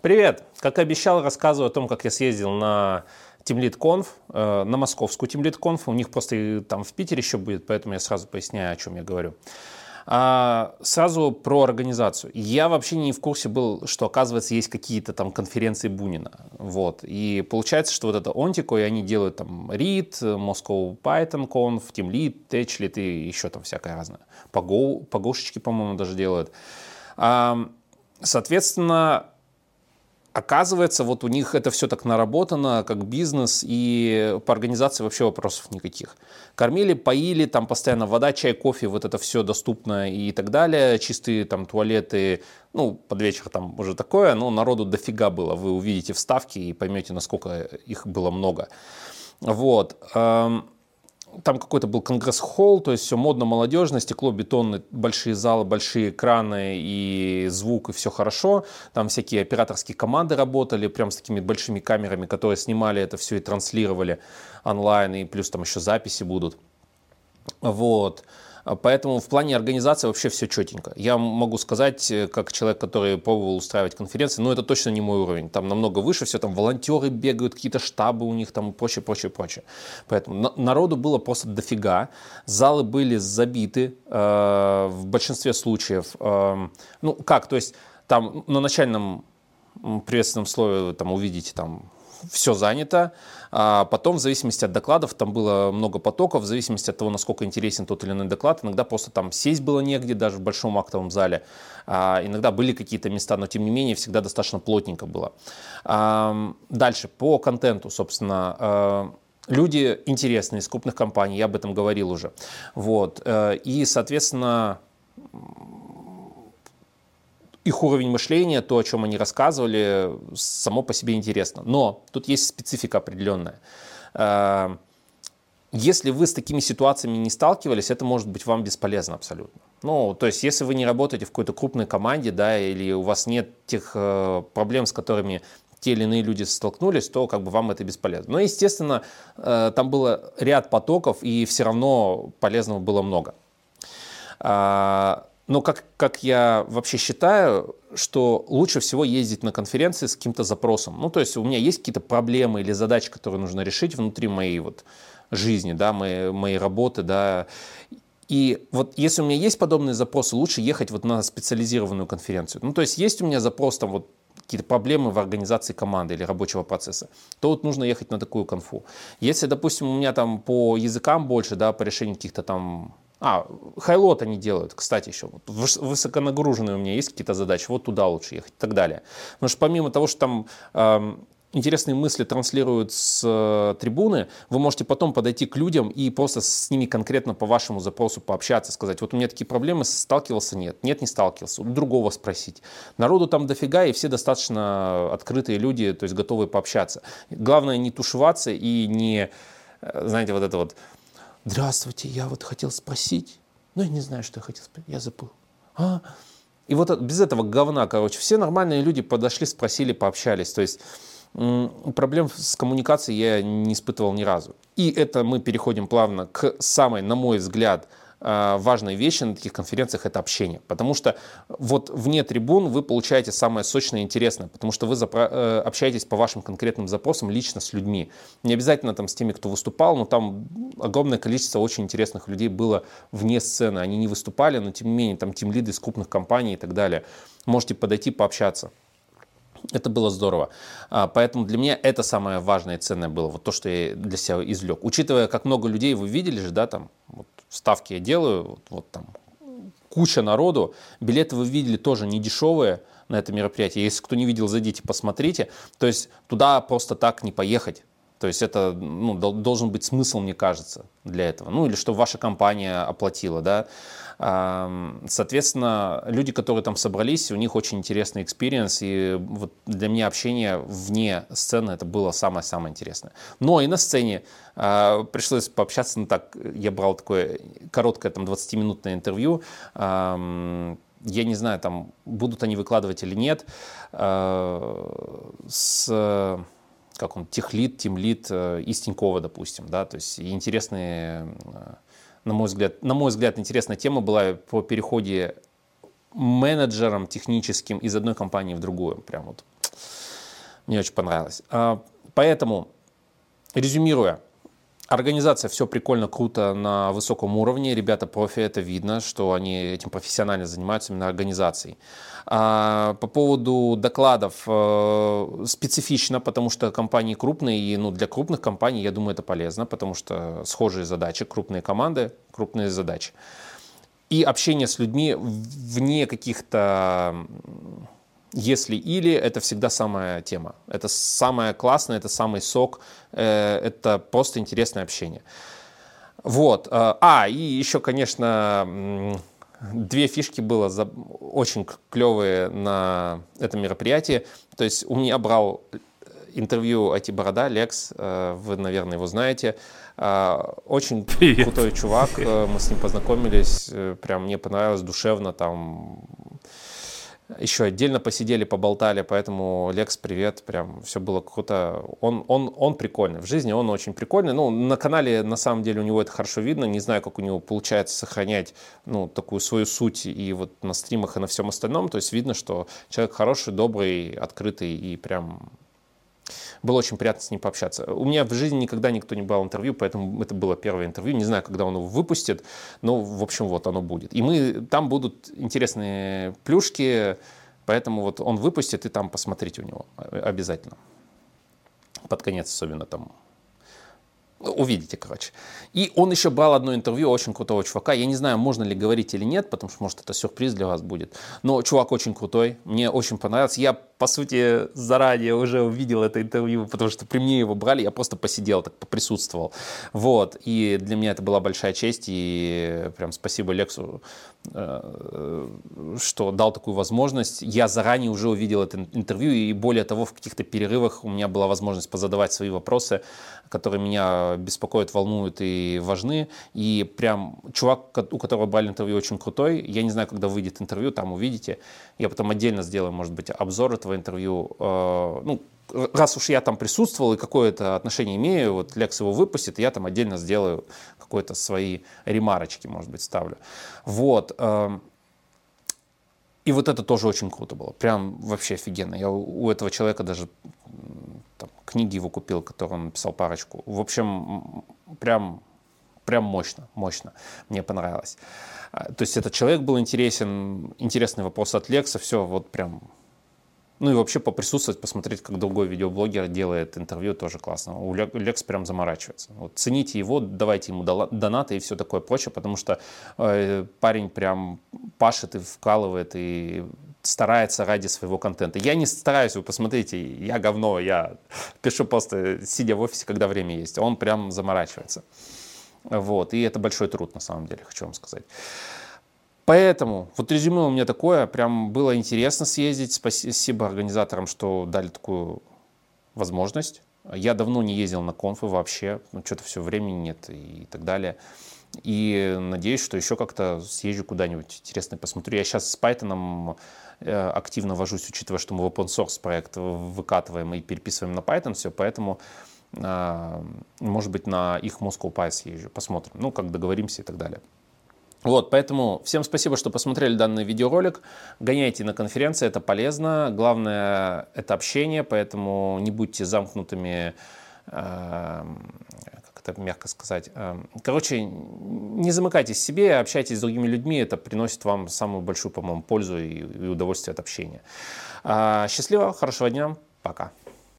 Привет! Как обещал, рассказываю о том, как я съездил на TeamLead э, на московскую TeamLead У них просто там в Питере еще будет, поэтому я сразу поясняю, о чем я говорю. А, сразу про организацию. Я вообще не в курсе был, что, оказывается, есть какие-то там конференции Бунина. Вот. И получается, что вот это Онтико, и они делают там READ, Moscow Python Conf, TeamLead, TechLead и еще там всякое разное. По, Go, по Гошечке, по-моему, даже делают. А, соответственно, Оказывается, вот у них это все так наработано, как бизнес, и по организации вообще вопросов никаких. Кормили, поили, там постоянно вода, чай, кофе, вот это все доступно и так далее. Чистые там туалеты, ну, под вечер там уже такое, но народу дофига было. Вы увидите вставки и поймете, насколько их было много. Вот. Там какой-то был конгресс-холл, то есть все модно, молодежно, стекло, бетонные, большие залы, большие экраны и звук, и все хорошо. Там всякие операторские команды работали, прям с такими большими камерами, которые снимали это все и транслировали онлайн, и плюс там еще записи будут. Вот. Поэтому в плане организации вообще все четенько. Я могу сказать, э, как человек, который пробовал устраивать конференции, но это точно не мой уровень. Там намного выше все, там волонтеры бегают, какие-то штабы у них там и прочее, прочее, прочее. Поэтому народу было просто дофига. Залы были забиты э, в большинстве случаев. Э, ну как, то есть там на начальном приветственном слове там увидите там все занято. А потом, в зависимости от докладов, там было много потоков, в зависимости от того, насколько интересен тот или иной доклад, иногда просто там сесть было негде, даже в большом актовом зале. А, иногда были какие-то места, но тем не менее всегда достаточно плотненько было. А, дальше, по контенту, собственно, а, люди интересные из крупных компаний, я об этом говорил уже. Вот. Э, и, соответственно, их уровень мышления, то, о чем они рассказывали, само по себе интересно. Но тут есть специфика определенная. Э, если вы с такими ситуациями не сталкивались, это может быть вам бесполезно абсолютно. Ну, то есть, если вы не работаете в какой-то крупной команде, да, или у вас нет тех э, проблем, с которыми те или иные люди столкнулись, то как бы вам это бесполезно. Но, естественно, э, там было ряд потоков, и все равно полезного было много. Но как, как я вообще считаю, что лучше всего ездить на конференции с каким-то запросом. Ну, то есть у меня есть какие-то проблемы или задачи, которые нужно решить внутри моей вот жизни, да, моей, моей работы, да. И вот если у меня есть подобные запросы, лучше ехать вот на специализированную конференцию. Ну, то есть есть у меня запрос там вот какие-то проблемы в организации команды или рабочего процесса, то вот нужно ехать на такую конфу. Если, допустим, у меня там по языкам больше, да, по решению каких-то там а, хайлот они делают, кстати, еще. Высоконагруженные у меня есть какие-то задачи, вот туда лучше ехать и так далее. Потому что помимо того, что там э, интересные мысли транслируют с э, трибуны, вы можете потом подойти к людям и просто с ними конкретно по вашему запросу пообщаться, сказать, вот у меня такие проблемы, сталкивался, нет, нет, не сталкивался, у другого спросить. Народу там дофига, и все достаточно открытые люди, то есть готовы пообщаться. Главное не тушеваться и не, э, знаете, вот это вот Здравствуйте, я вот хотел спросить. Ну, я не знаю, что я хотел спросить, я забыл. А? И вот без этого говна, короче, все нормальные люди подошли, спросили, пообщались. То есть проблем с коммуникацией я не испытывал ни разу. И это мы переходим плавно к самой, на мой взгляд, а, важной вещи на таких конференциях это общение. Потому что вот вне трибун вы получаете самое сочное и интересное, потому что вы э, общаетесь по вашим конкретным запросам лично с людьми. Не обязательно там с теми, кто выступал, но там огромное количество очень интересных людей было вне сцены. Они не выступали, но тем не менее там тем лиды из крупных компаний и так далее. Можете подойти, пообщаться. Это было здорово. А, поэтому для меня это самое важное и ценное было, вот то, что я для себя извлек. Учитывая, как много людей вы видели же, да, там, вот, ставки я делаю, вот, вот там куча народу, билеты вы видели тоже не дешевые на это мероприятие. Если кто не видел, зайдите, посмотрите. То есть туда просто так не поехать. То есть это ну, должен быть смысл, мне кажется, для этого. Ну или что ваша компания оплатила, да. Соответственно, люди, которые там собрались, у них очень интересный experience, и вот для меня общение вне сцены это было самое-самое интересное. Но и на сцене а, пришлось пообщаться, ну так, я брал такое короткое там 20-минутное интервью, я не знаю, там будут они выкладывать или нет, а, с как он, техлит, тимлит э, из Тинькова, допустим, да, то есть интересные, э, на мой взгляд, на мой взгляд, интересная тема была по переходе менеджером техническим из одной компании в другую, прям вот Мне очень понравилось. А, поэтому, резюмируя, Организация все прикольно, круто, на высоком уровне. Ребята профи, это видно, что они этим профессионально занимаются именно организацией. А по поводу докладов э, специфично, потому что компании крупные, и ну, для крупных компаний, я думаю, это полезно, потому что схожие задачи, крупные команды, крупные задачи. И общение с людьми вне каких-то если или это всегда самая тема. Это самое классное, это самый сок, э, это просто интересное общение. Вот. Э, а, и еще, конечно, две фишки было очень клевые на этом мероприятии. То есть у меня брал интервью IT-борода, Лекс, э, вы, наверное, его знаете. Очень Привет. крутой чувак, мы с ним познакомились, прям мне понравилось душевно, там еще отдельно посидели, поболтали, поэтому Лекс, привет, прям все было круто. Он, он, он прикольный, в жизни он очень прикольный. Ну, на канале, на самом деле, у него это хорошо видно, не знаю, как у него получается сохранять, ну, такую свою суть и вот на стримах и на всем остальном, то есть видно, что человек хороший, добрый, открытый и прям было очень приятно с ним пообщаться. У меня в жизни никогда никто не брал интервью, поэтому это было первое интервью. Не знаю, когда он его выпустит, но, в общем, вот оно будет. И мы, там будут интересные плюшки, поэтому вот он выпустит, и там посмотрите у него обязательно. Под конец особенно там Увидите, короче. И он еще брал одно интервью очень крутого чувака. Я не знаю, можно ли говорить или нет, потому что, может, это сюрприз для вас будет. Но чувак очень крутой, мне очень понравился. Я, по сути, заранее уже увидел это интервью, потому что при мне его брали, я просто посидел, так поприсутствовал. Вот, и для меня это была большая честь, и прям спасибо Лексу, э, что дал такую возможность. Я заранее уже увидел это интервью, и более того, в каких-то перерывах у меня была возможность позадавать свои вопросы, которые меня беспокоят, волнуют и важны. И прям чувак, у которого брали интервью, очень крутой. Я не знаю, когда выйдет интервью, там увидите. Я потом отдельно сделаю, может быть, обзор этого интервью. Э, ну, раз уж я там присутствовал и какое-то отношение имею, вот Лекс его выпустит, я там отдельно сделаю какое-то свои ремарочки, может быть, ставлю. Вот. Эм, и вот это тоже очень круто было. Прям вообще офигенно. Я у этого человека даже там, книги его купил, которые он написал парочку. В общем, прям, прям мощно, мощно. Мне понравилось. А, то есть этот человек был интересен, интересный вопрос от Лекса, все вот прям ну и вообще поприсутствовать, посмотреть, как другой видеоблогер делает интервью, тоже классно. У Лекс прям заморачивается. Вот, цените его, давайте ему донаты и все такое прочее, потому что э, парень прям пашет и вкалывает, и старается ради своего контента. Я не стараюсь, вы посмотрите, я говно, я пишу просто сидя в офисе, когда время есть. Он прям заморачивается. Вот, и это большой труд, на самом деле, хочу вам сказать. Поэтому вот резюме у меня такое, прям было интересно съездить. Спасибо организаторам, что дали такую возможность. Я давно не ездил на конфы вообще, ну, что-то все времени нет и так далее. И надеюсь, что еще как-то съезжу куда-нибудь интересное посмотрю. Я сейчас с Python э, активно вожусь, учитывая, что мы в open source проект выкатываем и переписываем на Python все, поэтому э, может быть на их Moscow Py съезжу, посмотрим, ну как договоримся и так далее. Вот, поэтому всем спасибо, что посмотрели данный видеоролик. Гоняйте на конференции, это полезно. Главное это общение, поэтому не будьте замкнутыми, э, как это мягко сказать. Э, короче, не замыкайтесь в себе, общайтесь с другими людьми, это приносит вам самую большую, по-моему, пользу и, и удовольствие от общения. Э, счастливо, хорошего дня, пока.